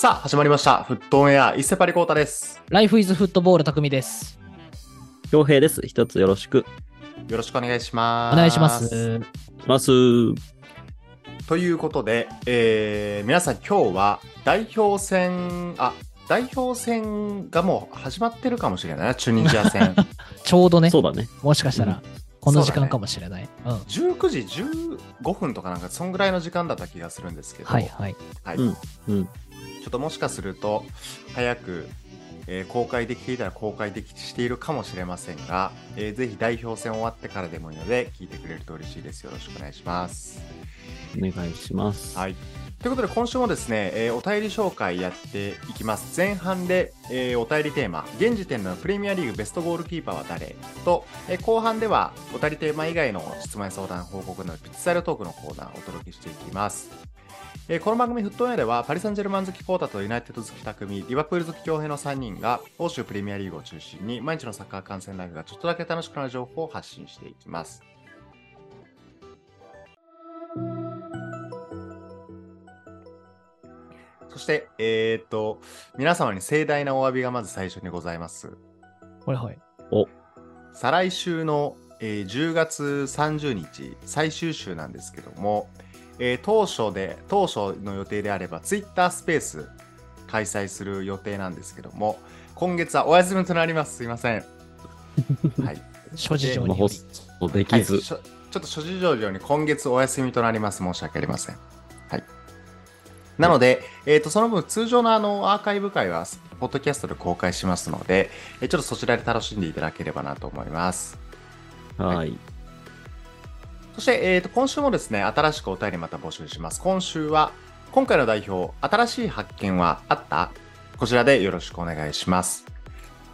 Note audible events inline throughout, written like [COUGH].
さあ、始まりました。フットオンエア、伊勢パリコータです。ライフイズフットボール匠です。恭平です。一つよろしく。よろしくお願いします。お願いします。します。ということで、えー、皆さん今日は代表戦、あ、代表戦がもう始まってるかもしれないな、チュニジア戦。[LAUGHS] ちょうどね、そうだね。もしかしたら、この時間かもしれない。うん。19時15分とかなんか、そんぐらいの時間だった気がするんですけど、はいはい。はいうんうん。ちょっともしかすると、早く、えー公開できていたら公開できしているかもしれませんが、えーぜひ代表戦終わってからでもいいので、聞いてくれると嬉しいです。よろしくお願いします。お願いします。はい。ということで、今週もですね、えーお便り紹介やっていきます。前半で、えーお便りテーマ、現時点のプレミアリーグベストゴールキーパーは誰と、えー後半ではお便りテーマ以外の質問や相談、報告など、ピッツサイルトークのコーナーをお届けしていきます。えーこの番組、フットオンエアでは、パリ・サンジェルマン好きコータとユナイテッド好き匠、リバプール好き強平の3人が、欧州プレミアリーグを中心に、毎日のサッカー観戦ライフがちょっとだけ楽しくなる情報を発信していきます。そして、えーっと、皆様に盛大なお詫びがまず最初にございます。はいはい。再来週の、えー10月30日、最終週なんですけども、えー当初で、当初の予定であれば、ツイッタースペース開催する予定なんですけども、今月はお休みとなります。すいません。[LAUGHS] はい。諸事情により。ストではい、きず。しょちょっと諸事情上に今月お休みとなります。申し訳ありません。はい。なので、えっ、と、その分、通常のあの、アーカイブ会は、ポッドキャストで公開しますので、えーちょっとそちらで楽しんでいただければなと思います。はい。そして、えー、と今週もですね、新しくお便りまた募集します。今週は、今回の代表、新しい発見はあった？こちらでよろしくお願いします。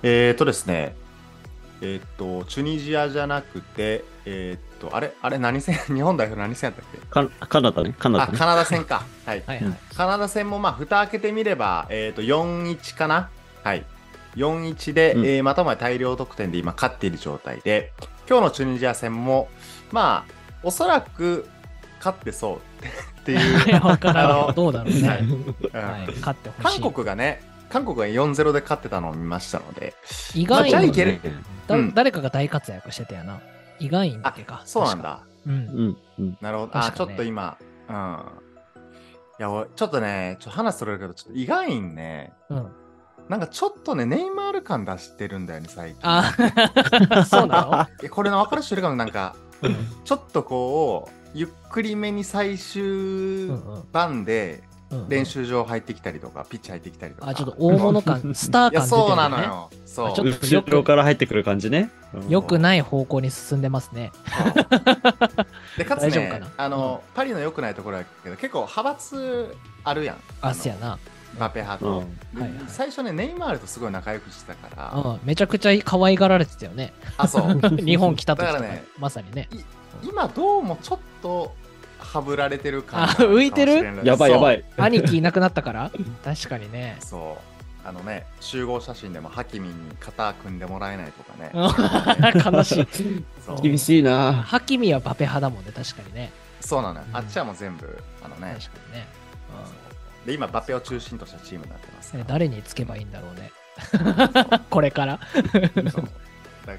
えっ、とですね、えっ、と、チュニジアじゃなくて、えっ、と、あれ、あれ、何戦、[LAUGHS] 日本代表何戦やったっけ？かカナダね。カナあ、ダね。カナダ戦か。はい。はいはい。カナダ戦も、まあ、蓋開けてみれば、えっ、と、4-1かな？はい。4-1で、うんえーまたも大量得点で今勝っている状態で、今日のチュニジア戦も、まあ、おそらく勝ってそう [LAUGHS] っていう。いやわからんあのけどどうだろうね。はい。勝ってほし韓い。国がね、韓国が4-0で勝ってたのを見ましたので、意まあ外にじゃあ誰かが大活躍してたよな。意外にだけか。そうなん。だ。うん。うん。うん。なるほど。あ、ちょっと今、うん。いや、俺ちょっとね、ちょっと話それるけど、ちょっと意外にね、うん。なんかちょっとね、ネイマール感出してるんだよね、最近。あ、[LAUGHS] そうなえこれの分かる？人いるかも、なんか、のちょっとこう、ゆっくりめに最終うんうん盤でうんうん練習場入ってきたりとか、ピッチ入ってきたりとか。あ、ちょっと大物感、[LAUGHS] スター感出てる、ね。そうなの。よ。そう。あちょっとよ後ろから入ってくる感じね。うんよくない方向に進んでますね。[LAUGHS] でかつね大丈夫かな？あの、パリの良くないところだけど結構派閥あるやんあ、のせやな。バペ派と、うん。ではいはい最初ねネイマールとすごい仲良くしてたから、うん。めちゃくちゃ可愛がられてたよね。あそう [LAUGHS] 日本来た時とか、だからねまさにね。今どうもちょっとはぶられてる感あがあるかも [LAUGHS] 浮いてる？やばいやばい。[LAUGHS] 兄貴いなくなったから？確かにね。そうあのね集合写真でもハキミンに肩組んでもらえないとかね悲しい。そう厳しいな。ハキミはバペ派だもんね、確かにね。そうなのようんあっちはもう全部あのね確かにね。で今バペを中心としたチームになってますうん、から誰につけばいいんだろうね。[LAUGHS] これから。[LAUGHS]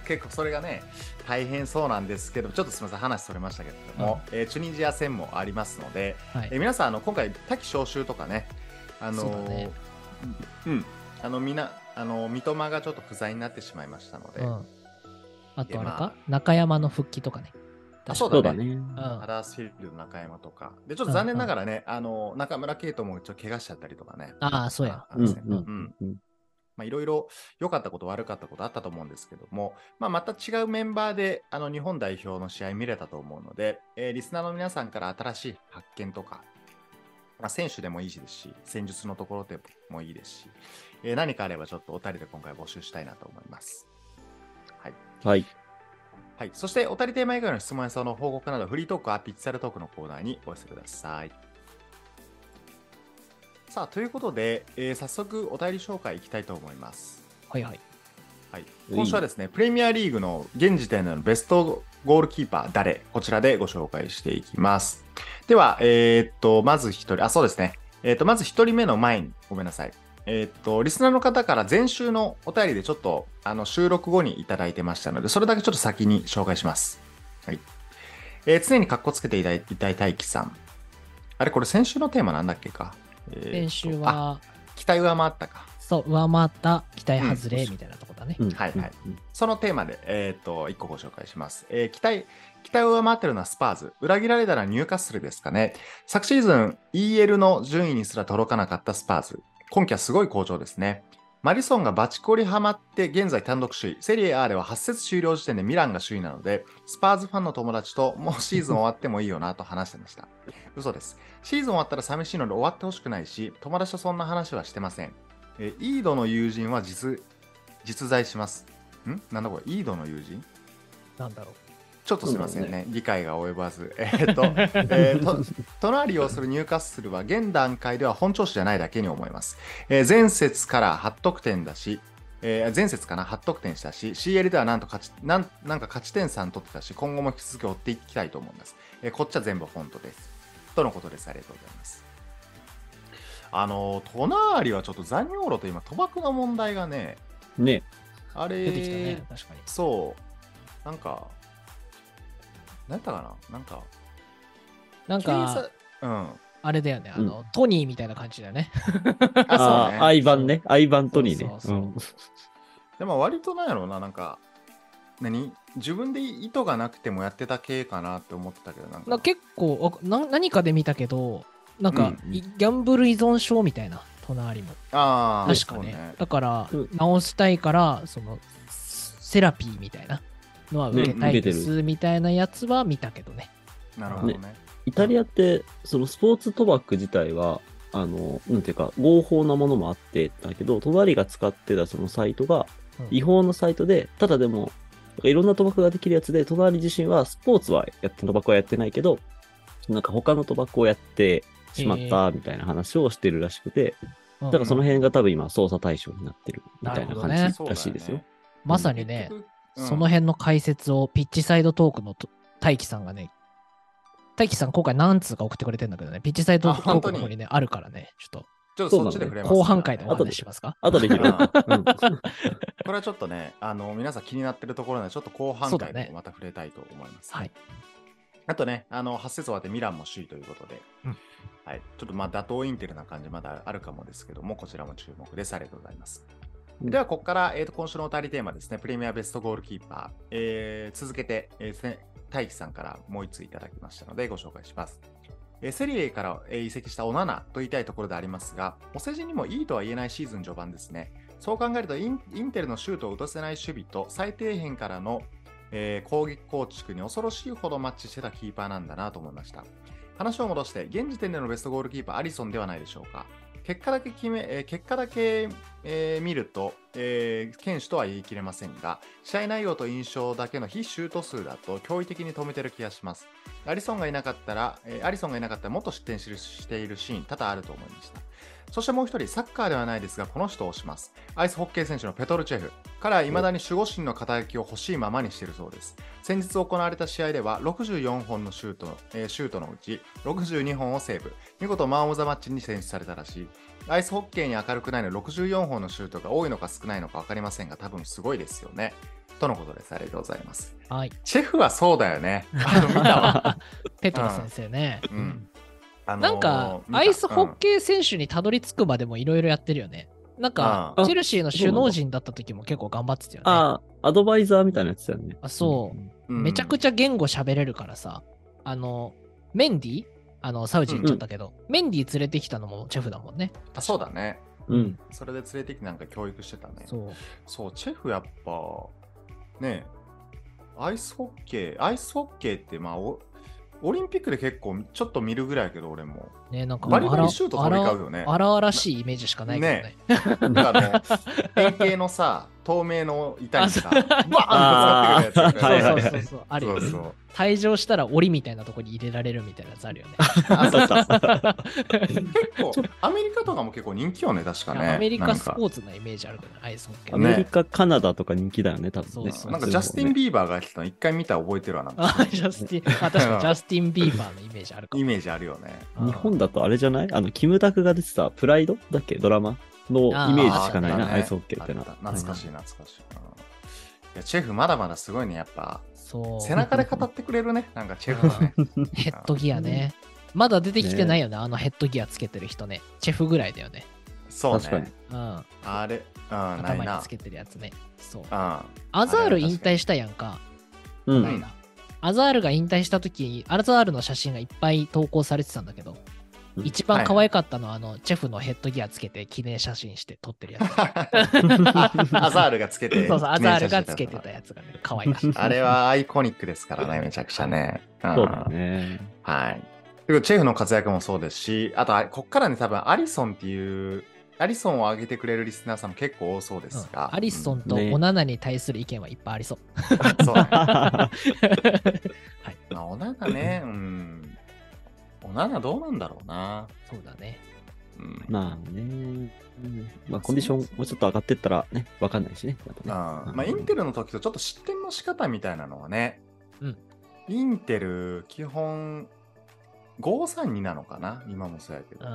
結構それがね大変そうなんですけどちょっとすみません話それましたけれども、えーチュニジア戦もありますので、はいえー皆さんあの今回多期招集とかねあのそうだねうんあのみんなあの三笘がちょっと不在になってしまいましたので、うん。あとあれいやまか中山の復帰とかね。あそうだね。うんハダースフィールドの中山とかでちょっと残念ながらね、あの中村圭斗もちょっと怪我しちゃったりとかねああ、そうや。うんまあ、いろいろ良かったこと悪かったことあったと思うんですけども、まあ、また違うメンバーであの日本代表の試合見れたと思うので、えーリスナーの皆さんから新しい発見とか、まあ、選手でもいいですし、戦術のところでもいいですし、えー何かあればちょっとお便りで今回募集したいなと思います。はい。はい。はい、そして、お便りテーマ以外の質問やその報告など、フリートークはピッツァルトークのコーナーにお寄せください。さあ、ということで、えー早速お便り紹介いきたいと思います。はいはい。はい、今週はですね、プレミアリーグの現時点でのベストゴールキーパー誰？こちらでご紹介していきます。では、えーっと、まず一人、あ、そうですね。えっ、と、まず1人目の前に、ごめんなさい。えっ、と、リスナーの方から前週のお便りでちょっと、あの、収録後にいただいてましたので、それだけちょっと先に紹介します。はい。えー常にカッコつけていたいいたい大輝さん。あれ、これ先週のテーマなんだっけか？えーと先週あ、は、期待上回ったか。そう、上回った期待外れみたいなとこだね。うんはいはいうんそのテーマで、えっ、と、1個ご紹介します。えー期待、期待を上回ってるのはスパーズ。裏切られたらニューカッスルですかね。昨シーズン EL の順位にすら届かなかったスパーズ。今季はすごい好調ですね。マディソンがバチコリハマって現在単独首位。セリエ A では8節終了時点でミランが首位なので、スパーズファンの友達ともうシーズン終わってもいいよなと話してました。嘘です。シーズン終わったら寂しいので終わってほしくないし、友達とそんな話はしてません。えイードの友人は実実在します。ん？なんだこれ？イードの友人？なんだろう。ちょっとすみませんね、そうだ理解が及ばず。[LAUGHS] えーっと、[LAUGHS] えーと、隣をするニューカッスルは現段階では本調子じゃないだけに思います。えー前節から8得点だし、えー前節かな、8得点したし、CL ではなんと勝ちなんなんか勝ち点3取ってたし、今後も引き続き追っていきたいと思います。えーこっちは全部本当です。とのことです。ありがとうございます。あのー、隣はちょっと残尿路と今、賭博の問題がね、ね。あれ、出てきたね、確かに。そう、なんか、なんやったかな？なんか、なんか、うん。あれだよね、あの、トニーみたいな感じだよね。[LAUGHS] あ、あそうね。あ、相番ね。相番トニーね。そうそうそううんでも割となんやろうな、なんか、何？自分で意図がなくてもやってた系かなって思ってたけど、なんか。な結構あな、何かで見たけど、なんか、うんいギャンブル依存症みたいな、隣も。ああ、確かね。そうだからうん、治したいから、その、セラピーみたいなのは受けたいです、みたいなやつは見たけどね。なるほどね。イタリアって、そのスポーツ賭博自体は、あの、なんていうか、合法なものもあって、だけど、隣が使ってたそのサイトがうん違法なサイトで、ただでも、いろんな賭博ができるやつで、隣自身はスポーツはやって、賭博はやってないけど、なんか他の賭博をやってしまったみたいな話をしてるらしくて、うんだからその辺が多分今捜査対象になってるみたいな感じらしいですよ。まさにね、うんその辺の解説をピッチサイドトークのと大輝さんがね、大輝さん今回何通か送ってくれてんだけどね、ピッチサイドトークの方にね、あるからね、ちょっちょっとそっちで触れます、と後半回でお後で話ししますか？後で拾う。あうん [LAUGHS] これはちょっとね、あの、皆さん気になってるところなので、ちょっと後半回でまた触れたいと思います、はい。あとね、あの、8節終わってミランも首位ということで、うんはい。ちょっとまあ、打倒インテルな感じまだあるかもですけども、こちらも注目です。ありがとうございます。では、ここから、えー、と今週のお便りテーマですね、プレミアベストゴールキーパー。えー続けて、えー大輝さんからもう一ついただきましたので、ご紹介します。えーセリエから、えー移籍したオナナと言いたいところでありますが、お世辞にもいいとは言えないシーズン序盤ですね。そう考えるとイン、インテルのシュートを打たせない守備と最底辺からの、えー攻撃構築に恐ろしいほどマッチしてたキーパーなんだなと思いました。話を戻して、現時点でのベストゴールキーパー、アリソンではないでしょうか。結果だけ決め、えー結果だけ、えー見ると、えー、堅守とは言い切れませんが、試合内容と印象だけの非シュート数だと驚異的に止めてる気がします。アリソンがいなかったら、えーアリソンがいなかったらもっと失点しているシーン多々あると思いました。そしてもう一人、サッカーではないですが、この人を推します。アイスホッケー選手のペトルチェフ。彼は未だに守護神の肩書きを欲しいままにしているそうです。先日行われた試合では64本のシュート,、えーシュートのうち62本をセーブ。見事マン・オブ・ザ・マッチに選出されたらしい。アイスホッケーに明るくないの64本のシュートが多いのか少ないのか分かりませんが、多分すごいですよね。とのことです。ありがとうございます。はい。チェフはそうだよね。あの見たわ。[LAUGHS] ペトロ先生ね。うんあのーなんか、アイスホッうんケー選手にたどり着くまでもいろいろやってるよね。なんか、あチェルシーの首脳陣だった時も結構頑張ってたよね。ああ、アドバイザーみたいなやつだよね。あそううんめちゃくちちゃ言語喋れるからさ、あの、メンディあの、サウジに行っちゃったけど、メンディ連れてきたのもチェフだもんね。ゃ。そうだね。うん。それで連れてきてなんか教育してたね。そう。そう、チェフやっぱ、ねアイスホッケー、アイスホッケーって、まあ、おオリンピックで結構ちょっと見るぐらいやけど、俺も。ね、なんかバリバリあらシュート取り交うよねあら荒々しいイメージしかないけどね。なんかあの、[LAUGHS] 円形のさ、透明の板にさ、あバーンってぶつかってくるやつ。はいはいはいそうそうそう。あるよね。そうそう。退場したら檻みたいなとこに入れられるみたいなやつあるよね。結構、アメリカとかも結構人気よね、確かね。アメリカスポーツのイメージあるけどね、アイスホッケーアね。メリカ、カナダとか人気だよね、多分ね。そうそうなんかジャスティン・ビビーバーがやってたの一回見たら覚えてるわな。あ、ジャスティン、あ、確かにジャスティン・ビーバーのイメージあるかも。イメージあるよね。日本だとあれじゃない？あの、キムタクが出てたプライド？だっけ？ドラマ？のイメージしかないな、あーアイスホッケーっての。懐かしい、懐かしい。うんいやチェフまだまだすごいね、やっぱ。そう。背中で語ってくれるね、[LAUGHS] なんかチェフはね。[LAUGHS] ヘッドギアね。まだ出てきてないよね、あのヘッドギアつけてる人ね。チェフぐらいだよね。そう確かにね。うん。あれ、うん、頭につ。けてるやつね。そう。うん。アザール引退したやんか。うん。ないなアザールが引退した時に、アザールの写真がいっぱい投稿されてたんだけど、うん一番可愛かったのは、あの、チェフのヘッドギアつけて記念写真して撮ってるやつ。あ [LAUGHS] アザールがつけて。そうそう、アザールがつけてたやつがね、可愛かった。あれはアイコニックですからね、めちゃくちゃね。んそうだね。はい。でチェフの活躍もそうですし、あとあ、こっからね、多分アリソンっていう、アリソンを上げてくれるリスナーさんも結構多そうですが。うんアリソンとねオナナに対する意見はいっぱいありそう。うんそうね。[LAUGHS] はい、まあ、オナナね、うん。オナナどうなんだろうな。そうだね。うん。まあね。まあ、コンディションもうちょっと上がってったらね、わかんないしね。またねうんまあ、インテルの時とちょっと失点の仕方みたいなのはね、うんインテル、基本、532なのかな今もそうやけど。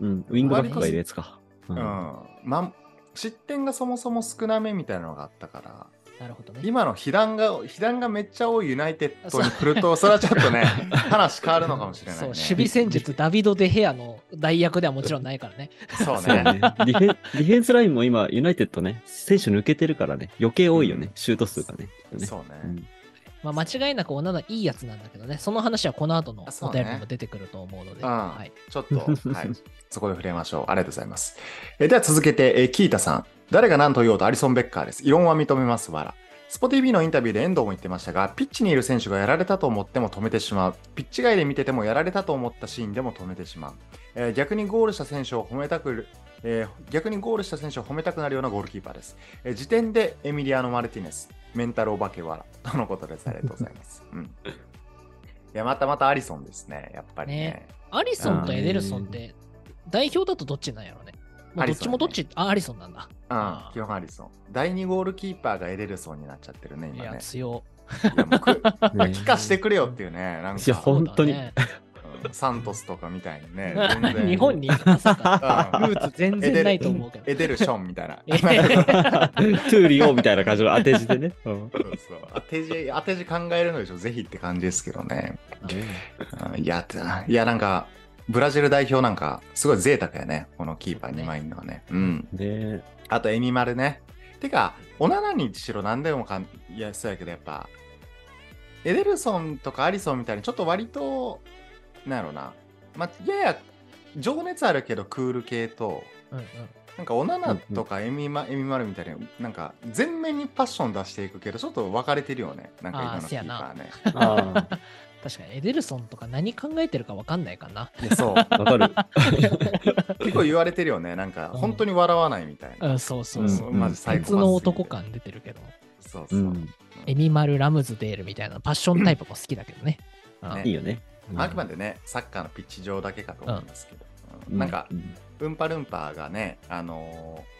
うん。ウィングバックがいるやつか。ううんん。ま、失点がそもそも少なめみたいなのがあったから、なるほどね。今の被弾が、被弾がめっちゃ多いユナイテッドに来ると、それはちょっとね、[LAUGHS] 話変わるのかもしれないそう、ね。守備戦術、ダビド・デ・ヘアの代役ではもちろんないからね。そうそうね。ね。ディフェンディフェンスラインも今、ユナイテッドね、選手抜けてるからね、余計多いよね、シュート数がね。ねそうね。うんまあ、間違いなくオナナいいやつなんだけどね、その話はこの後のお便りにも出てくると思うので、うんはい。ちょっと、はい。そこで触れましょう。ありがとうございます。えでは続けて、えーキータさん。誰が何と言おうとアリソン・ベッカーです。異論は認めます。わら。スポ TV のインタビューで遠藤も言ってましたが、ピッチにいる選手がやられたと思っても止めてしまう。ピッチ外で見ててもやられたと思ったシーンでも止めてしまう。えー逆にゴールした選手を褒めたく、えー逆にゴールした選手を褒めたくなるようなゴールキーパーです。えー時点でエミリアーノ・マルティネス、メンタルお化けわらとのことです。ありがとうございます。うん。いや、またまたアリソンですね。やっぱりね。ねアリソンとエデルソンって、代表だとどっちなんやろね。もうどっちもどっち、あ、アリソンなんだ。うん、基本アリソン。第2ゴールキーパーがエデルソンになっちゃってるね、いや、今ね。強。いやもうく [LAUGHS] ね聞かしてくれよっていうね、なんいやか、本当にサントスとかみたいにね、[LAUGHS] 日本にいるまさかうんルーツ全然ないと思うけど。エデルションみたいな。[LAUGHS] えトゥーリオみたいな感じの当て字でね。うんそうそう当て字、当て字考えるのでしょ、ぜひって感じですけどね。うんいや、いや、なんか、ブラジル代表なんか、すごい贅沢やね、このキーパー2枚いるのはね。うん。ねあと、エミマルね。てか、オナナにしろ何でもかん、いや、そうやけど、やっぱ、エデルソンとかアリソンみたいに、ちょっと割と、なんやろな、まあ、やや情熱あるけどクール系と、うんうんなんかオナナとかエミマ,、エミマルみたいに、なんか全面にパッション出していくけど、ちょっと分かれてるよね。なんか今のキーパーね。[LAUGHS] あ確かにエデルソンとか何考えてるか分かんないかな。いやそう。あ、わかる。[LAUGHS] 結構言われてるよね。なんか、本当に笑わないみたいな。うん、そうそうそう。うんマジ最別の男感出てるけど。そうそうう。ん。エミマル・ラムズデールみたいなパッションタイプも好きだけどね。うんねいいよね。あくまでね、サッカーのピッチ上だけかと思いますけど。うんうなんか、うんウンパルンパがね、あのー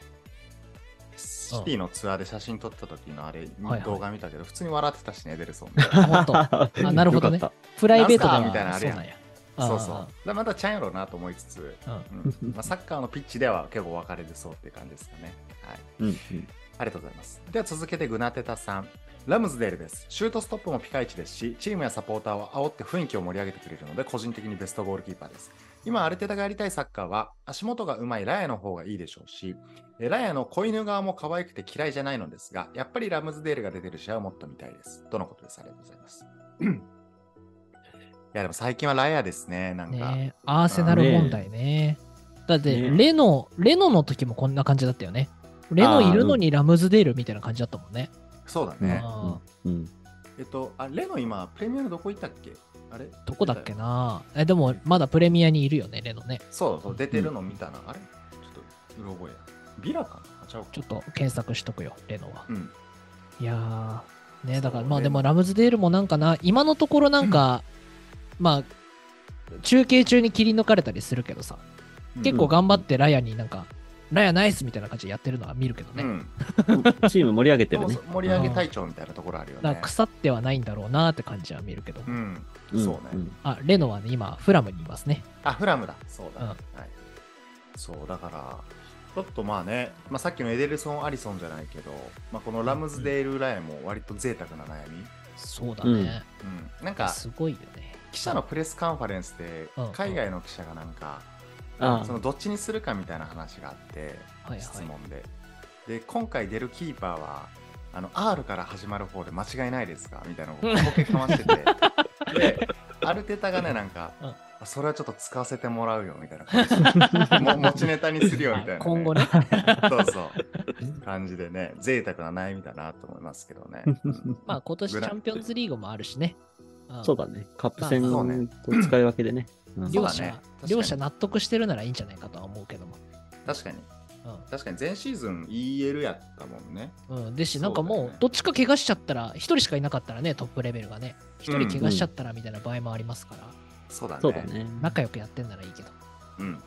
シティのツアーで写真撮った時のあれ、はい動画見たけど、普通に笑ってたしね、エデルソン。[LAUGHS] あ本当 [LAUGHS] あなるほどねプライベートでなんすかみたいなあるやんそう。そうまたちゃんやろうなと思いつつ、うんまあ、サッカーのピッチでは結構分かれてそうっていう感じですかね。はい。うんうんありがとうございます。では続けてグナテタさん。ラムズデールです。シュートストップもピカイチですし、チームやサポーターを煽って雰囲気を盛り上げてくれるので、個人的にベストゴールキーパーです。今、アルテタがやりたいサッカーは、足元がうまいラヤの方がいいでしょうし、えラヤの子犬側も可愛くて嫌いじゃないのですが、やっぱりラムズデールが出てる試合をもっと見たいです。とのことです。ありがとうございます。[CLEARS THROAT] いや、でも最近はラヤですね。なんか。ねアーセナル問題ね。だって、ねレノ、レノの時もこんな感じだったよね。レノいるのにラムズデールみたいな感じだったもんね。そうだね。あうんえっと、あ、レノ今、プレミアムどこ行ったっけ？あれ？どこだっけな？え、でも、まだプレミアにいるよね、レノね。そうそう、出てるの見たな。あれ？ちょっと、うろ覚えや。ビラかな？ちょっと検索しとくよ、レノは。うん。いやー、ね、だからまあでもラムズデールもなんかな、今のところなんか、まあ、中継中に切り抜かれたりするけどさ、結構頑張ってラヤになんか、ラヤナイスみたいな感じでやってるのは見るけどね。うん。チーム盛り上げてるね。盛り上げ隊長みたいなところあるよね。腐ってはないんだろうなって感じは見るけど。うん。うんそうね。んあ、レノはね、今、フラムにいますね。あ、フラムだ。そうだ。うんはい。そう、だから、ちょっとまあね、まあ、さっきのエデルソン・アリソンじゃないけど、まあ、このラムズデール・ラヤも割と贅沢な悩み。そうだね。うん。なんか、すごいよね。記者のプレスカンファレンスでうん、海外の記者がなんか、あそのどっちにするかみたいな話があって、はいはい質問で。で、今回出るキーパーは、あの R から始まる方で間違いないですかみたいなのをボケかましてて。[LAUGHS] で、アルテタがね、なんか、うんあそれはちょっと使わせてもらうよみたいな感じ [LAUGHS] も持ちネタにするよみたいな、ね。今後ね。[LAUGHS] そうそう。感じでね、贅沢な悩みだなと思いますけどね。まあ今年チャンピオンズリーグもあるしね。んそうだね。カップ戦まあそうねと使い分けでね。うん両者、ね両者納得してるならいいんじゃないかとは思うけども。確かに。確かに前シーズン EL やったもんね。うん。うん、ですし、なんかもう、どっちか怪我しちゃったら、一人しかいなかったらね、トップレベルがね、一人怪我しちゃったらみたいな場合もありますから、そうだね。そうだね。仲良くやってんならいいけど。うん。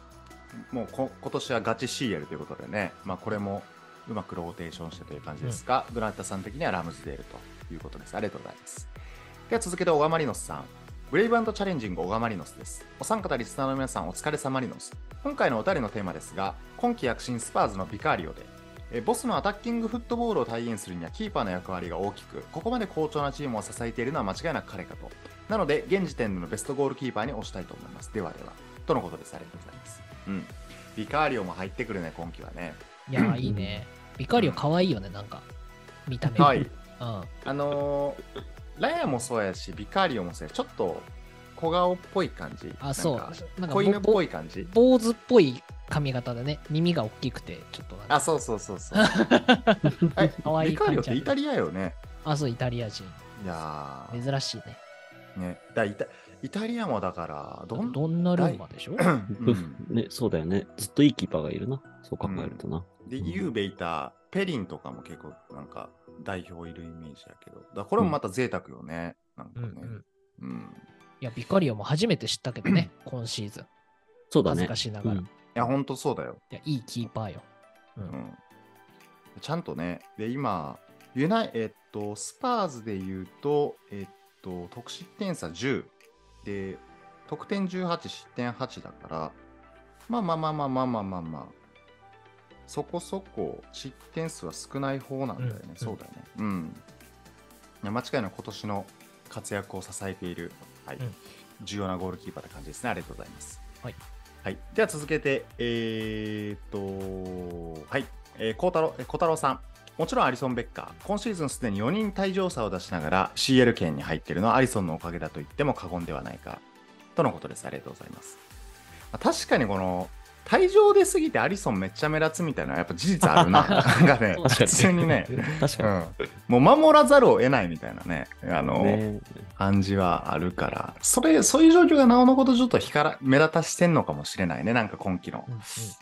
もうこ今年はガチ CL ということでね、まあこれもうまくローテーションしてという感じですが、ブランタさん的にはラムズデールということです。ありがとうございます。では続けて、小川マリノスさん。ブレイブチャレンジング小川マリノスです。お三方リスナーの皆さん、お疲れ様マリノス。今回のお便りのテーマですが、今季躍進スパーズのビカーリオで、えボスのアタッキングフットボールを体現するにはキーパーの役割が大きく、ここまで好調なチームを支えているのは間違いなく彼かと。なので、現時点でのベストゴールキーパーに推したいと思います。ではでは。とのことです。ありがとうございます。うん。ビカーリオも入ってくるね、今季はね。いやー、いいね。ビカリオ可愛いよね、なんか。見た目。はい。うん。あのーラヤもそうやし、ビカーリオもそうや、ちょっと小顔っぽい感じ。あ、そうなんか。なんか子犬っぼぽい感じ。坊主っぽい髪型でね、耳が大きくて、ちょっとなんかあ、そうそうそうそう。え [LAUGHS] 可愛いビカーリオってイタリアよね。あ、そう、イタリア人。いやー珍しいね。ね。だイタイタリアもだから、どんドンナルンマでしょ？うんね、そうだよね。ずっといいキーパーがいるな。そう考えるとな。で、ユーベいたペリンとかも結構なんか代表いるイメージやけど。だからこれもまた贅沢よね。なんかね。うんうん。うん。いや、ビカリオも初めて知ったけどね、今シーズン。そうだね恥ずか。しながら。うんいいや、ほんとそうだよ。や、いいキーパーよ。う。うんん。ちゃんとね、で、今、ユナイえっと、スパーズで言うと、えっと、得失点差10。で、得点18、失点8だから、まあまあまあまあまあまあまあまあ、そこそこ失点数は少ない方なんだよね。うんそうだよね。うん。いや間違いなく今年の活躍を支えている、はいうん重要なゴールキーパーって感じですね。ありがとうございます。はい。はい、では続けて、えー、っと、はい、えー、孝太郎、えー孝太郎さん。もちろんアリソン・ベッカー、今シーズンすでに4人退場者を出しながら CL 圏に入っているのはアリソンのおかげだと言っても過言ではないか、とのことです。ありがとうございます。まあ確かにこの、退場で過ぎてアリソンめっちゃ目立つみたいなやっぱ事実あるな。[LAUGHS] なんかね、普通にね、確かうん、もう守らざるを得ないみたいなね、あの、に。ね感じはあるから、それ、そういう状況がなおのことちょっと光ら目立たしてんのかもしれないね。なんか今季の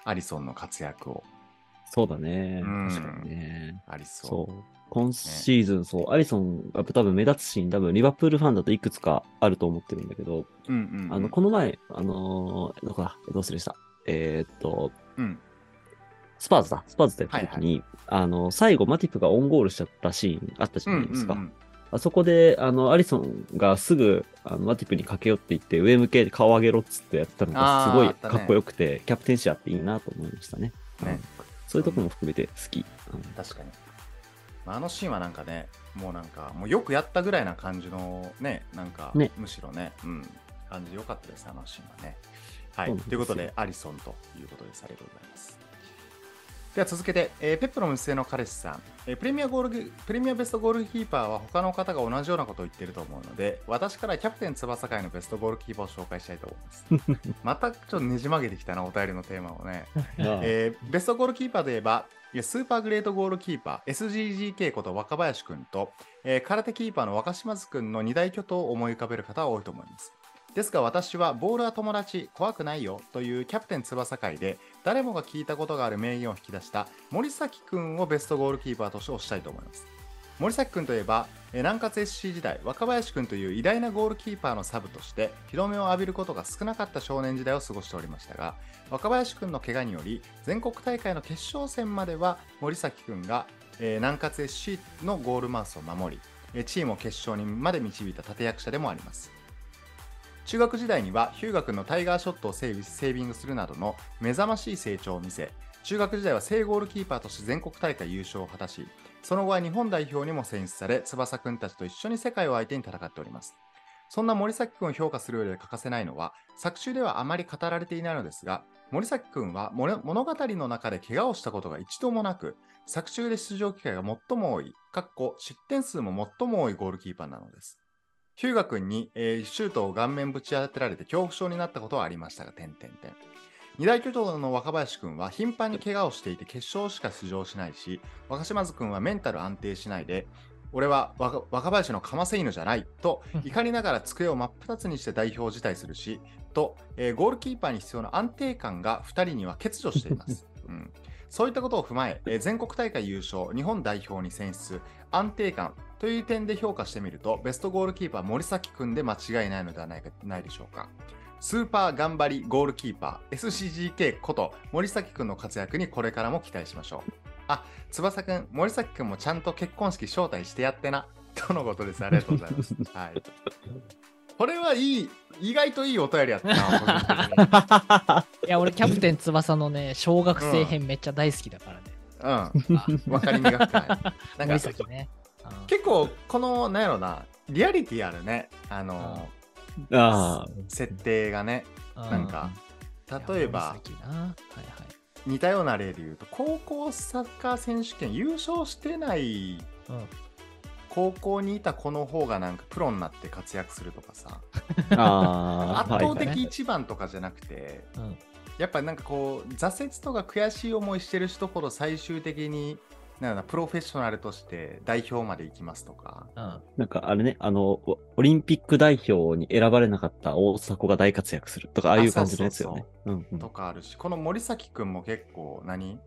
アリソンの活躍を。そうだね。うん確かにね。ありそう。そう。今シーズン、そう、アリソンが多分目立つシーン、多分リバプールファンだといくつかあると思ってるんだけど、うんうんうん、あの、この前、あのーどこだ、どうするした？えーっと、うん、スパーズだ。スパーズでやった時に、あの、最後、マティプがオウンゴールしちゃったシーンあったじゃないですか。うんうんうんあそこで、あの、アリソンがすぐ、あのマティプに駆け寄っていって、上向けて顔上げろっつってやったのが、すごいかっこよくて、キャプテンシーっていいなと思いましたね。ねうんそういうところも含めて好き。うん確かに。まああのシーンはなんかね、もうなんか、もうよくやったぐらいな感じのね、なんか、ねむしろね、うん、感じ良かったです、あのシーンはね。はい。ということで、アリソンということです。ありがとうございます。では続けて、えーペップの無声の彼氏さん、えープレミアゴールプレミアベストゴールキーパーは他の方が同じようなことを言っていると思うので、私からキャプテン翼会のベストゴールキーパーを紹介したいと思います。[LAUGHS] またちょっとねじ曲げてきたな、お便りのテーマをね。えーベストゴールキーパーといえば、いやスーパーグレートゴールキーパー、SGGK こと若林くんと、えー空手キーパーの若島津くんの二大巨頭を思い浮かべる方は多いと思います。ですが私はボールは友達怖くないよというキャプテン翼会で誰もが聞いたことがある名言を引き出した森崎くんをベストゴールキーパーとして推したいと思います。森崎くんといえば南葛 SC 時代若林くんという偉大なゴールキーパーのサブとして広めを浴びることが少なかった少年時代を過ごしておりましたが若林くんの怪我により全国大会の決勝戦までは森崎くんが、えー南葛 SC のゴールマウスを守りチームを決勝にまで導いた立役者でもあります。中学時代にはヒューガ君のタイガーショットをセービセービングするなどの目覚ましい成長を見せ中学時代は正ゴールキーパーとして全国大会優勝を果たしその後は日本代表にも選出され翼くんたちと一緒に世界を相手に戦っております。そんな森崎くんを評価する上で欠かせないのは作中ではあまり語られていないのですが森崎くんは物語の中で怪我をしたことが一度もなく作中で出場機会が最も多いかっこ失点数も最も多いゴールキーパーなのです。ヒューガ君に、えーシュートを顔面ぶち当てられて恐怖症になったことはありましたが、点々点。二大巨頭の若林君は頻繁に怪我をしていて決勝しか出場しないし、若島津君はメンタル安定しないで、俺は若若林のかませ犬じゃないと怒りながら机を真っ二つにして代表辞退するし、と、えーゴールキーパーに必要な安定感が2人には欠如しています。[LAUGHS] うんそういったことを踏まえ、え全国大会優勝、日本代表に選出、安定感という点で評価してみると、ベストゴールキーパー森崎君で間違いないのではないかないでしょうか。スーパー頑張りゴールキーパー SCGK こと森崎君の活躍にこれからも期待しましょう。あ、翼くん、森崎君もちゃんと結婚式招待してやってな。とのことです。ありがとうございます。はい。これはいい、意外といいお便りやったな、[LAUGHS] いや、俺、キャプテン翼のね、小学生編めっちゃ大好きだからね。うん。あわかりみが深い。なん森か崎ね。うん結構このなんやろなリアリティあるねあのあ設定がねなんか例えば。似たような例で言うと高校サッカー選手権優勝してないうん高校にいた子の方がなんかプロになって活躍するとかさあ。ああ。[LAUGHS] 圧倒はい的一番とかじゃなくてうんやっぱなんかこう挫折とか悔しい思いしてる人ほど最終的になんプロフェッショナルとして代表まで行きますとかうんなんかあれね、あの、オオリンピック代表に選ばれなかった大迫が大活躍するとか、ああいう感じのやつよね。とかあるし、この森崎くんも結構何、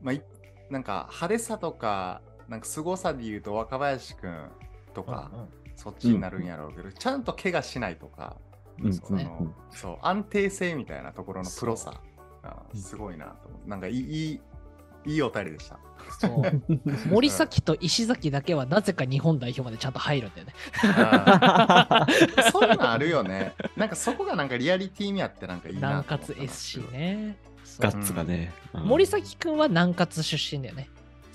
まあ、いなんか派手さとか、なんか凄さで言うと若林くんとか、うんうんそっちになるんやろうけど、ちゃんと怪我しないとか、うんそうねそのそう安定性みたいなところのプロさ、あうんすごいなと思う。なんかいい、いい、いいお便りでした。そう [LAUGHS] 森崎と石崎だけはなぜか日本代表までちゃんと入るんだよね。[LAUGHS] そういうのあるよね。なんかそこがなんかリアリティにあってなんかいいな南と思ったな葛 SC。ね。ガッツがね。うん森崎くんは南葛出身だよね。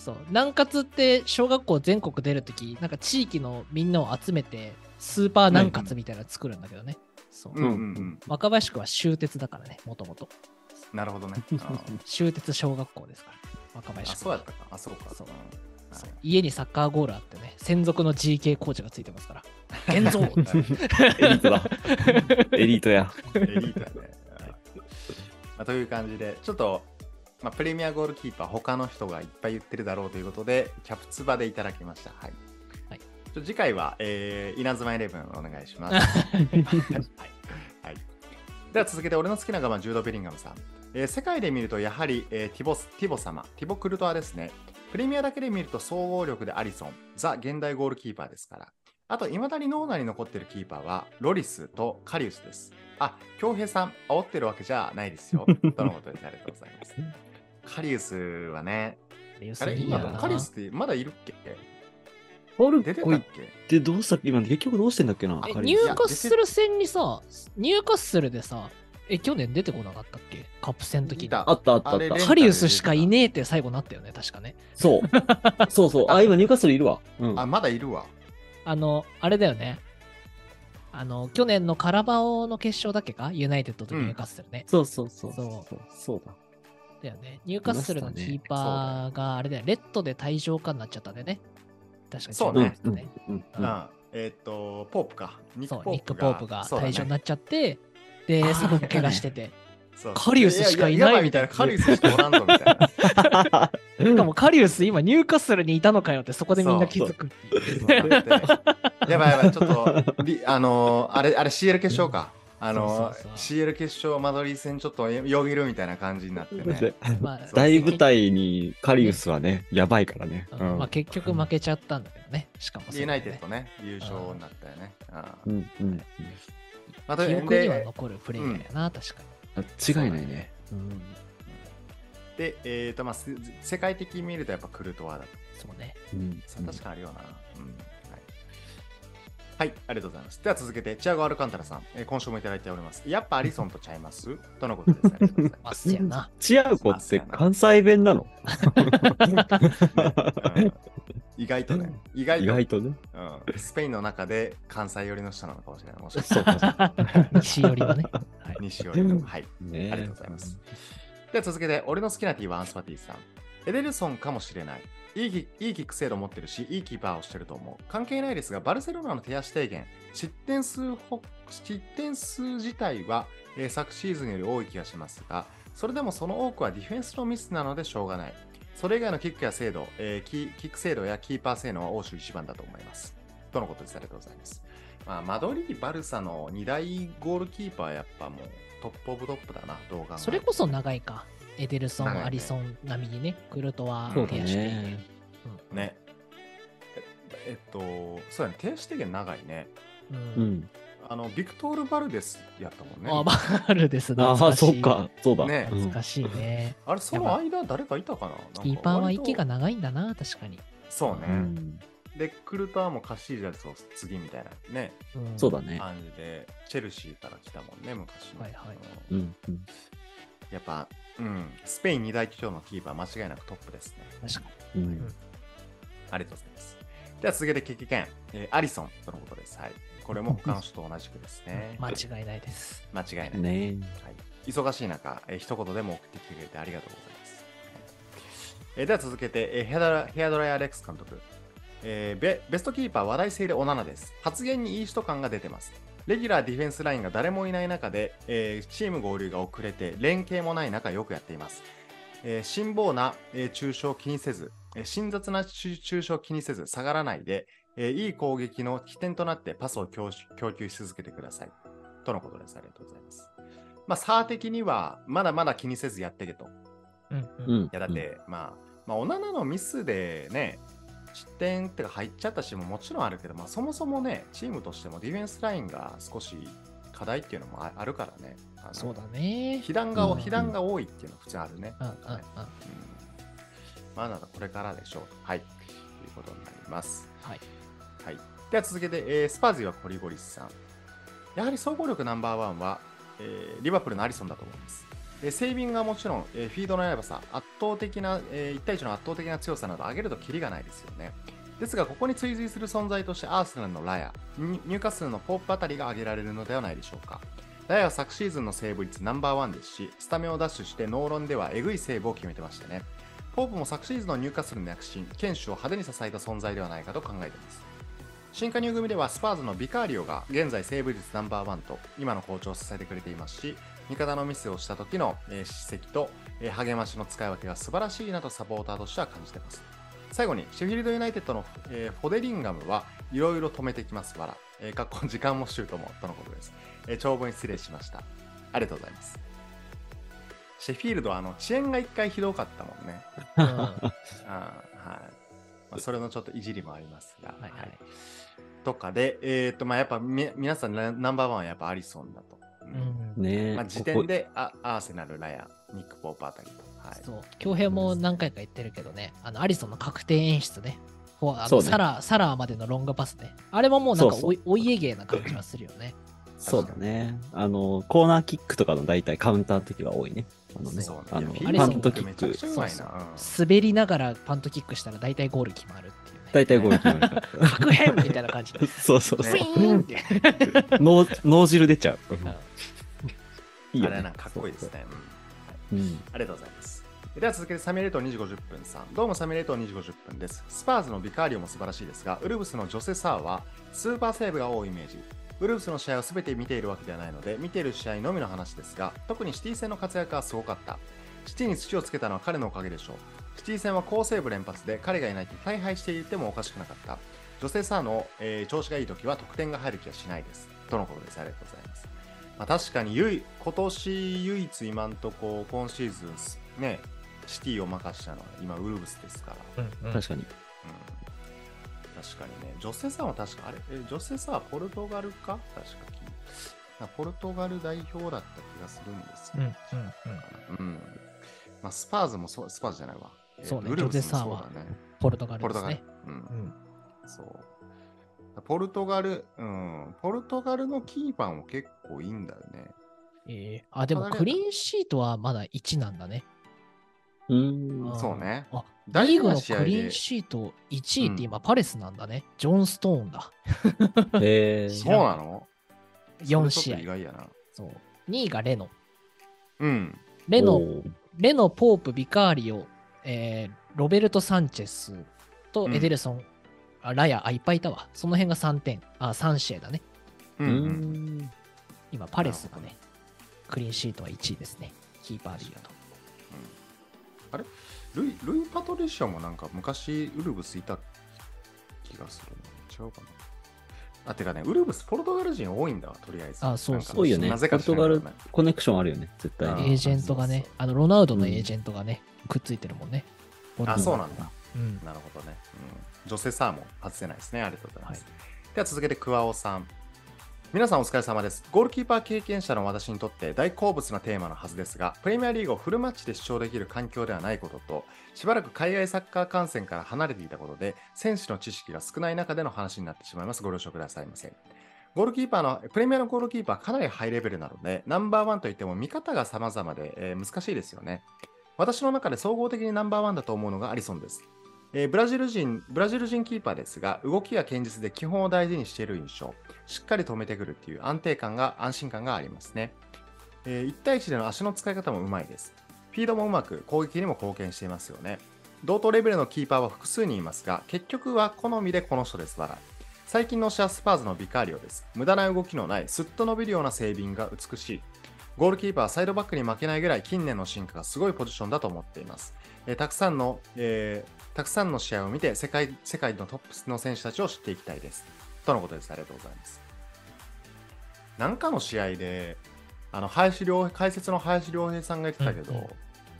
そう。南葛って小学校全国出るとき、なんか地域のみんなを集めて、スーパー南葛みたいなの作るんだけどね。そう。うんうんうん。若林くんは終鉄だからね、もともと。なるほどね。終鉄小学校ですから。若あ、林くんはそうやったか。あ、そうか。そうそう家にサッカーゴールあってね、専属の GK コーチがついてますから。現 [LAUGHS] 像エリートだ。エリートや。エリートやね。まあ、という感じで、ちょっと、まあ、プレミアゴールキーパー、他の人がいっぱい言ってるだろうということで、キャプツバでいただきました。はい。はい次回は、えー、稲妻イレブンお願いします。[LAUGHS] はい。はい、では続けて、俺の好きな我慢、ジュード・ベリンガムさん。えー世界で見ると、やはり、えーティボスティボ様、ティボ・クルトワですね。プレミアだけで見ると総合力でアリソン、ザ・現代ゴールキーパーですから。あと、いまだに脳内に残ってるキーパーは、ロリスとカリウスです。あ、恭平さん、煽ってるわけじゃないですよ。[LAUGHS] とのことでありがとうございます。カリウスはね、あれ、今、カリウスってまだいるっけ？ポルコ行っ出てたっけ？てどうしたっけ？今結局どうしてんだっけな？えカリウスニューカッスル戦にさ、ニューカッスルでさ、え、去年出てこなかったっけ？カップ戦の時に。いたあったあったあった。カリウスしかいねえって最後なったよね、確かね。そう。そうそう。あ、今ニューカッスルいるわ。うん。あ、まだいるわ。あの、あれだよね。あの、去年のカラバオの決勝だっけか？ユナイテッドとニューカッスルね。そうそうそう。そうそうそうだ。だよね。ニューカッスルのキーパーがあれだよ、レッドで退場化になっちゃったんだよね。確かにそうね中学ね。うん。うん。えーっと、ポープか。ニッそう、ク・ポニック・ープが退場になっちゃって、で、あーサブも怪我してて。カリウスしかいないみたいな。カリウスしかおらんぞみたいな。[LAUGHS] しかもカリウス今ニューカッスルにいたのかよってそこでみんな気づくやばいやばい、ちょっと、り [LAUGHS] あのーあれ、あれ CL 決勝か。あのー CL 決勝、マドリー戦ちょっとよぎるみたいな感じになってね。[LAUGHS] まあ大舞台にカリウスはね、やばいからね。うんまあ、結局負けちゃったんだけどね。しかもユナイテッドね、優勝になったよね。うんうんうんまあと記憶にはで残るプレーヤーやな、確かに。うん。違いないね。うんで、えーとまあ、せ世界的に見るとやっぱクルトワだと。そうね。うんそう確かにあるよな。うんはいはい、ありがとうございます。では続けて、チアゴ・アルカンタラさん、えー今週もいただいております。やっぱアリソンとちゃいます？とのことです。ありがとうございま [LAUGHS] ます。やな。チアゴって関西弁なの？う [LAUGHS] ん意外とね、意外と意外とね。うん、スペインの中で関西寄りの人なのかもしれない。もしかしそうか。西寄りはね。はい。西寄りの。はい。ねありがとうございます。では続けて、俺の好きなティーはアンスパティさん。エデルソンかもしれない。いいキいいキック精度を持ってるし、いいキーパーをしてると思う。関係ないですが、バルセロナの手足低減、失点数失点数自体は、えー昨シーズンより多い気がしますが、それでもその多くはディフェンスのミスなのでしょうがない。それ以外のキックや精度、えーキキック精度やキーパー性能は欧州一番だと思います。とのことです。ありがとうございます。まあ、マドリー、バルサの2大ゴールキーパーはやっぱもうトップオブトップだな、動画それこそ長いか。エデルソン、アリソン並みにね、クルトワ手足低減ね。ね。ええっと、そうやね、停止的に長いね。う。うんん。あの、ビクトール・バルデスやったもんね。あ、バルですああ、そっか。そうだ。ねうん懐かしいね。あれ、その間、誰かいたかな？キーパーは息が割長いんだな、確かに。とそうね。うんで、クルトワもカシージャスを次みたいなね、うんそうだね。感じで、チェルシーから来たもんね、昔の。はいはいうんうんうんやっぱ、うん、スペイン2大巨頭のキーパー、間違いなくトップですね。確かうんありがとうございます。では続けて、経験、えーアリソンとのことです。はい。これも他の人と同じくですに。ね。[LAUGHS] 間違いないです。間違いない。ねはい、忙しい中、えー一言でも送ってきてくれてありがとうございます。えーでは続けて、えーヘアドラヘアドライアレックス監督、えーベ。ベストキーパー話題性でオナナです。発言にいい人感が出てます。レギュラーディフェンスラインが誰もいない中で、えーチーム合流が遅れて、連携もない中よくやっています。えー辛抱な、えー抽象を気にせず、えー辛雑な抽抽象を気にせず下がらないで、えーいい攻撃の起点となってパスを供供給し続けてください。とのことです。ありがとうございます。まあ、差的には、まだまだ気にせずやってけと。うんううん。ん。いや、だって、まあ、まあ、オナナのミスでね、失点ってか入っちゃったチームももちろんあるけど、まあ、そもそもね、チームとしてもディフェンスラインが少し課題っていうのもああるからね。そうだね。被弾が、うん被弾が多いっていうのは普通あるね。うんうんうん。うんまあ、なんかこれからでしょう。はい。ということになります。はい。はい。では続けて、えースパーズはコリゴリスさん。やはり総合力ナンバーワンは、えーリバプールのアリソンだと思います。えーセービングはもちろん、えフィードのやばさ、圧倒的な、え1対1の圧倒的な強さなど上げるとキリがないですよね。ですが、ここに追随する存在としてアーセナルのラヤ、ニニューカッスルのポープあたりが挙げられるのではないでしょうか。ラヤは昨シーズンのセーブ率ナンバーワンですし、スタメンをダッシュしてノーロンではエグいセーブを決めてましたね。ポープも昨シーズンのニューカッスルの躍進、堅守を派手に支えた存在ではないかと考えています。新加入組ではスパーズのビカーリオが現在セーブ率ナンバーワンと今の好調を支えてくれていますし味方のミスをした時の、えー叱責と、えー励ましの使い分けが素晴らしいなとサポーターとしては感じています。最後にシェフィールドユナイテッドの、えーフォデリンガムはいろいろ止めてきます。わら、えー、かっこ時間もシュートもとのことです、えー長文失礼しました。ありがとうございます。シェフィールドはあの遅延が一回ひどかったもんね。うん。[LAUGHS] あーはい、まあ、それのちょっといじりもありますが、はいはい。とかで、えっ、と、まあ、やっぱみ皆さんナナンバーワンはやっぱアリソンだと。ううんん。ねまあ、時点であアーセナル、ラヤ、ニック・ポープあたりと。はい、そう。恭平も何回か言ってるけどね、あの、アリソンの確定演出ね。こうあそうねのサラサラーまでのロングパスね。あれももうなんかそうそうおいお家芸な感じはするよね。そうだね。あの、コーナーキックとかの大体カウンターの時は多いね。あのねそうね。あの、パントキめちゃくックちゃうまいな。そううん滑りながらパントキックしたら大体ゴール決まる。大体ゴール決まるから。確変みたいな感じで。[LAUGHS] そうそうそうフ。ィーンって。脳脳汁出ちゃう。うんいいよねあれなんかかっこいいですね。ありがとうございます。では続けてサミュエレート2時50分さん。どうもサミュエレート2時50分です。スパーズのビカーリオも素晴らしいですが、ウルブスのジョセ・サーはスーパーセーブが多いイメージ。ウルブスの試合を全て見ているわけではないので、見ている試合のみの話ですが、特にシティ戦の活躍はすごかった。シティに土をつけたのは彼のおかげでしょう。シティ戦は高セーブ連発で彼がいないと大敗していてもおかしくなかった。ジョセ・サーの、えー調子がいい時は得点が入る気はしないです。とのことです。ありがとうございます。まあ、確かにゆい今年唯一今んとこ今シーズンすねシティを任したのは今ウルブスですから、うんうん確かに。うん、確かにね女性サーは確かあれ？え女性サーはポルトガルか？確かポルトガル代表だった気がするんですうんよ、うんうんうんまあ、スパーズもそうスパーズじゃないわ、えーそうねウルブスも女性サーはポルトガルポルトガルですね。、うんうんそう。ポルトガル、うん、ポルトガルのキーパーも結構いいんだよね。えーあ、でもクリーンシートはまだ1なんだね。うーん。あそうね。あ大リーグのクリーンシート1位って今パレスなんだね。ジョン・ストーンだ。へえ。[LAUGHS] そうなの？4試合。外やな。そう。2位がレノ。うん。レノ、レノ、ポープ、ビカーリオ、えーロベルト・サンチェスとうんエデルソン、あラヤ、あ、いっぱいいたわ。その辺が3点。あ、3試合だね。う。うんうん、ん。今、パレスがね、クリーンシートは1位ですね。キーパーで言うと。あれ？ルイルイ・パトリシアもなんか昔ウルブスいた気がするな。違うかな。あ、てかね、ウルブス、ポルトガル人多いんだわ、とりあえず。あそうそういよね。なぜかポルトガルコネクションあるよね、絶対。エージェントがねあの、ロナウドのエージェントがね、くっついてるもんね。あ、そうなんだ。うん。なるほどね。うん、女性サーも外せないですね。ありがとうございます。では続けて、クワオさん。皆さんお疲れ様です。ゴールキーパー経験者の私にとって大好物なテーマのはずですが、プレミアリーグをフルマッチで視聴できる環境ではないことと、しばらく海外サッカー観戦から離れていたことで、選手の知識が少ない中での話になってしまいます。ご了承くださいませ。ゴールキーパーの、プレミアのゴールキーパーはかなりハイレベルなので、ナンバーワンといっても見方が様々で、えー難しいですよね。私の中で総合的にナンバーワンだと思うのがアリソンです。えーブラジル人ブラジル人キーパーですが、動きが堅実で基本を大事にしている印象、しっかり止めてくるっていう安定感が、安心感がありますね。え1対1での足の使い方もうまいです。フィードもうまく攻撃にも貢献していますよね。同等レベルのキーパーは複数人いますが、結局は好みでこの人です、わら。最近の推しはスパーズのビカーリオです。無駄な動きのない、すっと伸びるようなセービングが美しい。ゴールキーパーはサイドバックに負けないぐらい近年の進化がすごいポジションだと思っています。えーたくさんの、えーたくさんの試合を見て世界世界のトップの選手たちを知っていきたいです。とのことです。ありがとうございます。なんかの試合で、あの林良解説の林良平さんが言ってたけど、うんうん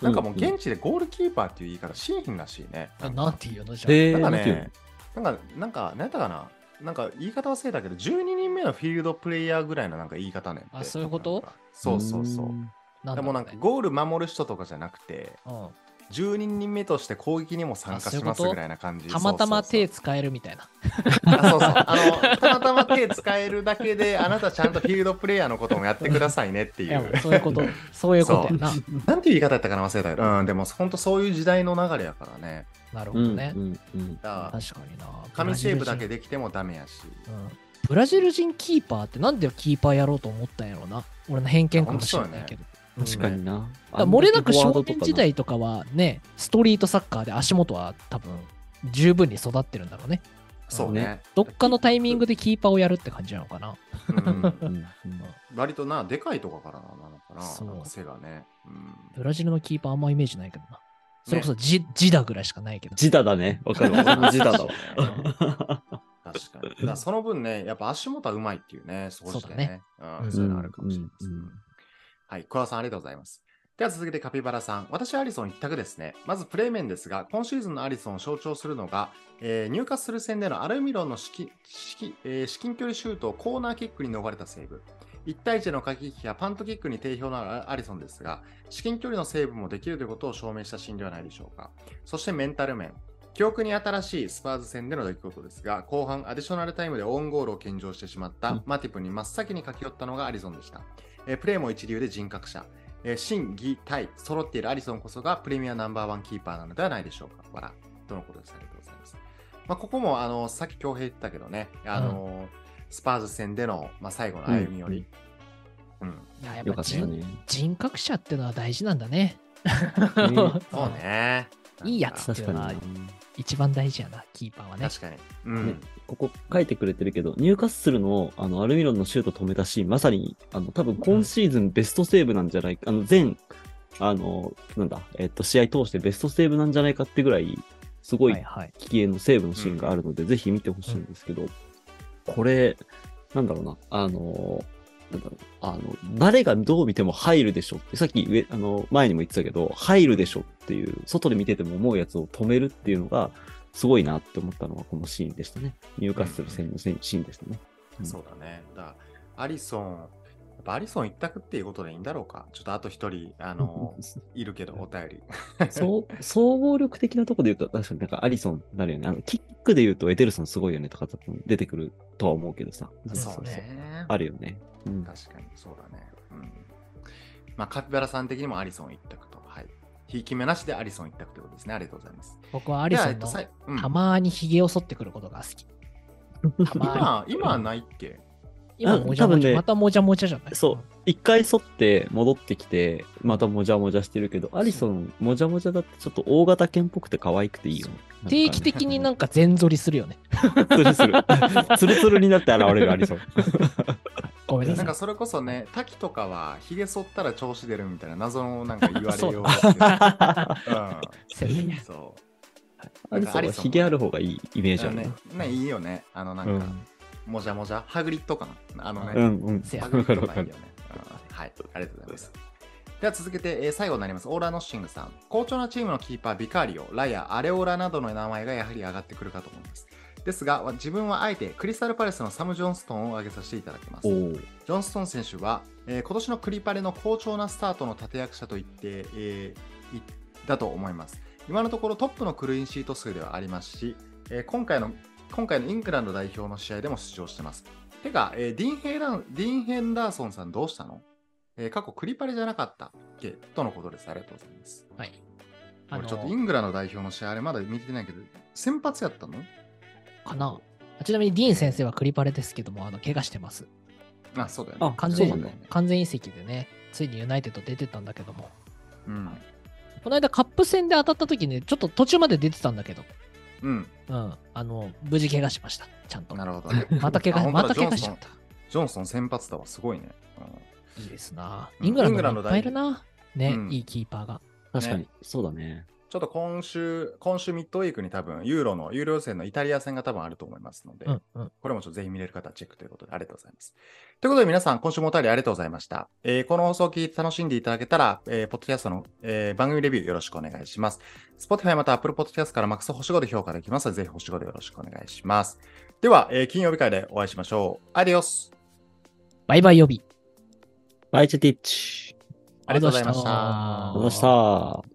なんかもう現地でゴールキーパーっていう言い方しんひんらしいね。あなんかなんていうの？じゃあ。なんかね、なんか、なんか、なんやったかな？なんか言い方忘れたけど、12人目のフィールドプレイヤーぐらいのなんか言い方ねんて。あそういうこと？そうそうそう。でもなんかゴール守る人とかじゃなくて、うん12人目として攻撃にも参加しますぐらいな感じ。たまたま手使えるみたいな。あそうそう。あの、たまたま手使えるだけで、あなたちゃんとフィールドプレイヤーのこともやってくださいねってい。うそういうこと、[LAUGHS] そういうことやな。なんていう言い方やったかな忘れたけど、うん、でも本当そういう時代の流れやからね。なるほどね。うんうん確かにな。神セーブだけで。できてもダメやし。うんブラジル人キーパーってなんでキーパーやろうと思ったんやろうな。俺の偏見かもしれないけど。確かにな。漏れなく少年時代とかはね、ストリートサッカーで足元は多分十分に育ってるんだろうね。そうね。どっかのタイミングでキーパーをやるって感じなのかな。[LAUGHS] 割とな、でかいとかからなのかな、背がね。うんブラジルのキーパーあんまイメージないけどな。それこそジ,、ジダぐらいしかないけど。ジダだね。わかる。俺もジダだわ。[LAUGHS] 確かに。だその分ね、やっぱ足元はうまいっていうね、そこしてね。うんうん、そういうのあるかもしれないです。うんうんうんはい、小川さんありがとうございます。では続けてカピバラさん。私はアリソン一択ですね。まずプレー面ですが、今シーズンのアリソンを象徴するのが、えー入荷する戦でのアルミロンの至近えー至近距離シュートをコーナーキックに逃れたセーブ。1対1での駆け引きやパントキックに定評のあるアリソンですが、至近距離のセーブもできるということを証明したシーンではないでしょうか。そしてメンタル面。記憶に新しいスパーズ戦での出来事ですが、後半アディショナルタイムでオウンゴールを献上してしまったうんマティプに真っ先に駆け寄ったのがアリソンでした。えープレーも一流で人格者。えー、心、技、体、揃っているアリソンこそがプレミアナンバーワンキーパーなのではないでしょうか。わら。とのことです。ありがとうございます。まあ、ここも、あの、さっき恭平言ったけどね、あの、スパーズ戦での、まあ、最後の歩み寄り。うん。いややっよぱ人かったね。人格者ってのは大事なんだね。[LAUGHS] そうね。いいやつっていうのは確かに一番大事やな、キーパーはね。確かに。うん。ねここ書いてくれてるけど、ニューカッスルのあのアルミロンのシュート止めたシーン、まさに、あの、多分今シーズンベストセーブなんじゃないか、あの、全、あの、なんだ、えっと、試合通してベストセーブなんじゃないかってぐらい、すごいはいはい。危険のセーブのシーンがあるので、ぜひ見てほしいんですけど、これ、なんだろうな、あの、なんだろう、あの、誰がどう見ても入るでしょって、さっき上、あの、前にも言ってたけど、入るでしょっていう、外で見てても思うやつを止めるっていうのが、すごいなって思ったのはこのシーンでしたね。入荷する戦のシーンでしたね。うんそうだね。だアリソン、やっぱアリソン一択っていうことでいいんだろうか？ちょっとあと一人、あの、いるけど、お便り。[LAUGHS] そう、総合力的なところで言うと、確かになんかアリソンになるよね。あの、キックで言うとエデルソンすごいよねとか多分出てくるとは思うけどさ。そうね。あるよね。うん。確かにそうだね。うん。まあ、カピバラさん的にもアリソン一択と。はい。ひいき目なしでアリソン一択ということですね。ありがとうございます。僕はアリソンのっとうんたまーにヒゲを剃ってくることが好き。たま今、今はないっけ？に。今、もじゃもじゃ、多分ねまたもじゃもじゃじゃない？そう。一回剃って戻ってきて、またもじゃもじゃしてるけど、アリソン、もじゃもじゃだってちょっと大型犬っぽくて可愛くていいよね。定期的になんか全剃りするよね。[LAUGHS] ツルツル。ツルツルになって現れるアリソン。[LAUGHS] ごめんなさいなんか。それこそね、滝とかはひげ剃ったら調子出るみたいな謎のなんか言われようそううん。そう。アリソンはヒゲある方がいいイメージあるねね。ね、いいよね。あのなんか、うんもじゃもじゃ、ハグリッドか？な。あのね、うんうん。ハグリッドわかいいよね。[LAUGHS] うんはい、ありがとうございます。では続けて、えー最後になります。オーラ・ノッシングさん。好調なチームのキーパー、ビカーリオ、ラヤ、アレオラなどの名前がやはり上がってくるかと思います。ですが、自分はあえてクリスタルパレスのサム・ジョンストンを挙げさせていただきます。ジョンストン選手は、えー今年のクリパレの好調なスタートの立役者と言って、えーいだと思います。今のところトップのクリーンシート数ではありますし、えー今回の今回のイングランド代表の試合でも出場してます。てか、えーディーンヘイランディーン・ヘンダーソンさんどうしたの、えー過去クリパレじゃなかったっけ？とのことです。ありがとうございます。はい。あの俺ちょっとイングランド代表の試合あれまだ見てないけど、先発やったの？かなちなみにディーン先生はクリパレですけども、あの、怪我してます。あ、そうだよね。あ完全にそうなんだ完全移籍でね、ついにユナイテッド出てたんだけども、うん。この間カップ戦で当たった時に、ちょっと途中まで出てたんだけど、うん。うん、あの、無事怪我しました。ちゃんと。なるほどね。また怪我、また怪我しちゃった。ジョンソン先発だわ、すごいね。うんいいですな。うんイングランドいっぱいいるな。ね、うんいいキーパーが。確かに。そうだね。ちょっと今週、今週ミッドウィークに多分、ユーロの、ユーロ予選のイタリア戦が多分あると思いますので、うんうん。これもちょっとぜひ見れる方はチェックということで、ありがとうございます。ということで皆さん、今週もお便りありがとうございました。えーこの放送を聞いて楽しんでいただけたら、えーポッドキャストの、えー番組レビューよろしくお願いします。Spotify また Apple Podcast からマックス星5で評価できますので、ぜひ星5でよろしくお願いします。では、えー金曜日会でお会いしましょう。アディオスバイバイ予備。バイチェティッチ。ありがとうございました。あありがとうございました。